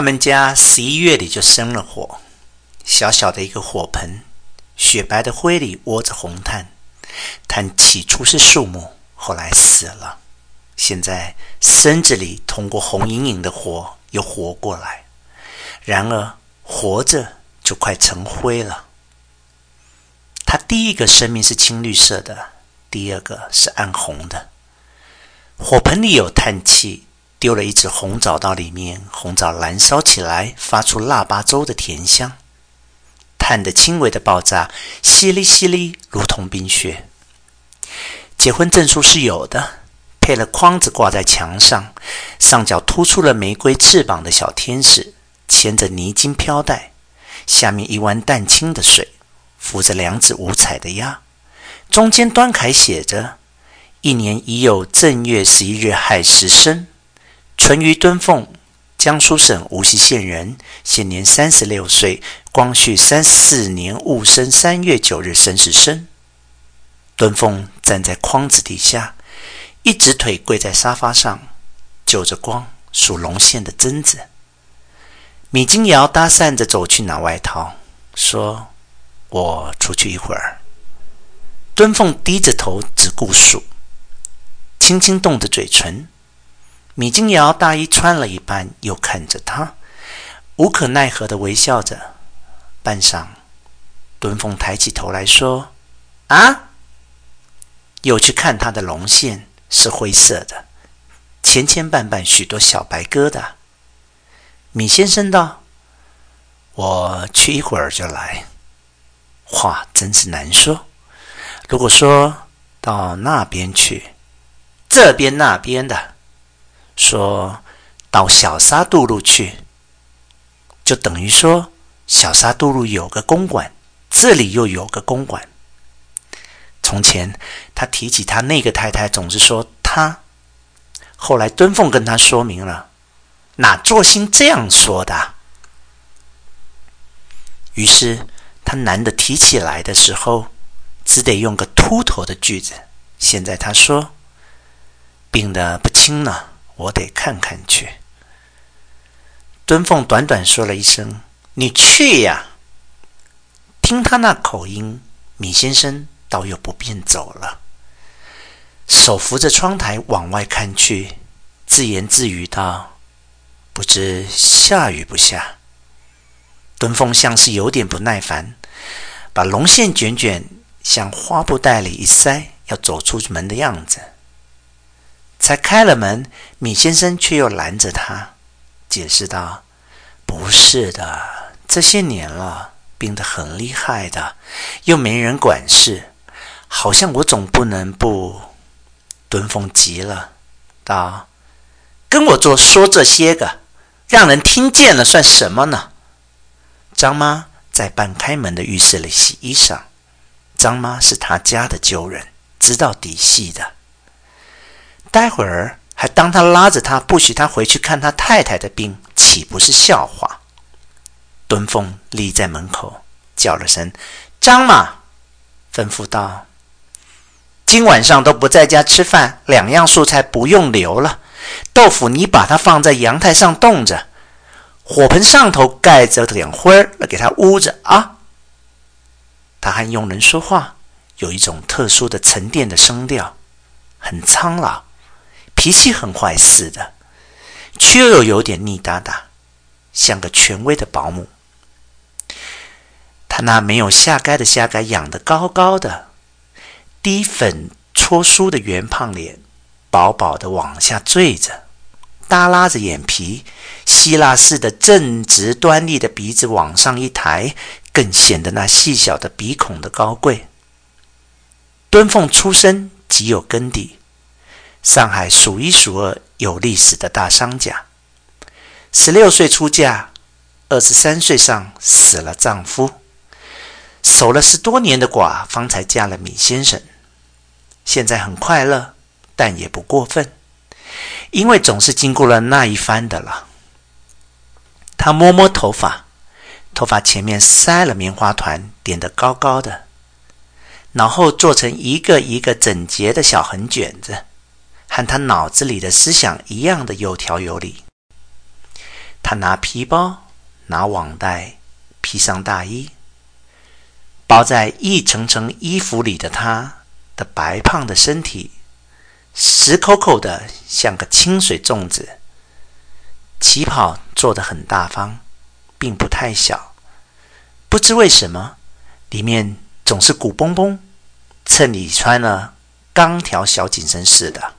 他们家十一月里就生了火，小小的一个火盆，雪白的灰里窝着红炭。炭起初是树木，后来死了，现在身子里通过红莹莹的火又活过来。然而活着就快成灰了。他第一个生命是青绿色的，第二个是暗红的。火盆里有叹气，丢了一只红枣到里面，红枣燃烧起来，发出腊八粥的甜香。炭的轻微的爆炸，淅沥淅沥，如同冰雪。结婚证书是有的，配了框子挂在墙上，上角突出了玫瑰翅膀的小天使，牵着泥金飘带，下面一湾淡清的水。扶着两只五彩的鸭，中间端楷写着：“一年已有正月十一日亥时生，淳于敦凤，江苏省无锡县人，现年三十六岁，光绪三十四年戊申三月九日生时生。”敦凤站在框子底下，一只腿跪在沙发上，就着光数龙线的针子。米金瑶搭讪着走去拿外套，说。我出去一会儿。敦凤低着头只顾数，轻轻动着嘴唇。米金瑶大衣穿了一半，又看着他，无可奈何地微笑着。半晌，敦凤抬起头来说：“啊！”又去看他的龙线，是灰色的，前前半半许多小白疙瘩。米先生道：“我去一会儿就来。”话真是难说。如果说到那边去，这边那边的，说到小沙渡路去，就等于说小沙渡路有个公馆，这里又有个公馆。从前他提起他那个太太，总是说他。后来敦凤跟他说明了，哪座心这样说的？于是。他难得提起来的时候，只得用个秃头的句子。现在他说：“病得不轻了，我得看看去。”敦凤短短说了一声：“你去呀。”听他那口音，米先生倒又不便走了，手扶着窗台往外看去，自言自语道：“不知下雨不下。”敦凤像是有点不耐烦。把龙线卷卷，向花布袋里一塞，要走出门的样子。才开了门，米先生却又拦着他，解释道：“不是的，这些年了，病得很厉害的，又没人管事，好像我总不能不……”敦凤急了，道：“跟我做说这些个，让人听见了算什么呢？”张妈。在半开门的浴室里洗衣裳，张妈是他家的旧人，知道底细的。待会儿还当他拉着他，不许他回去看他太太的病，岂不是笑话？敦凤立在门口，叫了声“张妈”，吩咐道：“今晚上都不在家吃饭，两样素菜不用留了，豆腐你把它放在阳台上冻着。”火盆上头盖着点灰儿，来给它捂着啊。他和佣人说话，有一种特殊的沉淀的声调，很苍老，脾气很坏似的，却又有点腻哒哒，像个权威的保姆。他那没有下盖的下盖养得高高的，低粉搓梳的圆胖脸，薄薄的往下坠着。耷拉着眼皮，希腊式的正直端立的鼻子往上一抬，更显得那细小的鼻孔的高贵。敦凤出身极有根底，上海数一数二有历史的大商家。十六岁出嫁，二十三岁上死了丈夫，守了十多年的寡，方才嫁了米先生。现在很快乐，但也不过分。因为总是经过了那一番的了。他摸摸头发，头发前面塞了棉花团，点得高高的，脑后做成一个一个整洁的小横卷子，和他脑子里的思想一样的有条有理。他拿皮包，拿网袋，披上大衣，包在一层层衣服里的他的白胖的身体，实扣扣的像个清水粽子。旗袍做得很大方，并不太小。不知为什么，里面总是鼓嘣嘣，衬里穿了钢条小紧身似的。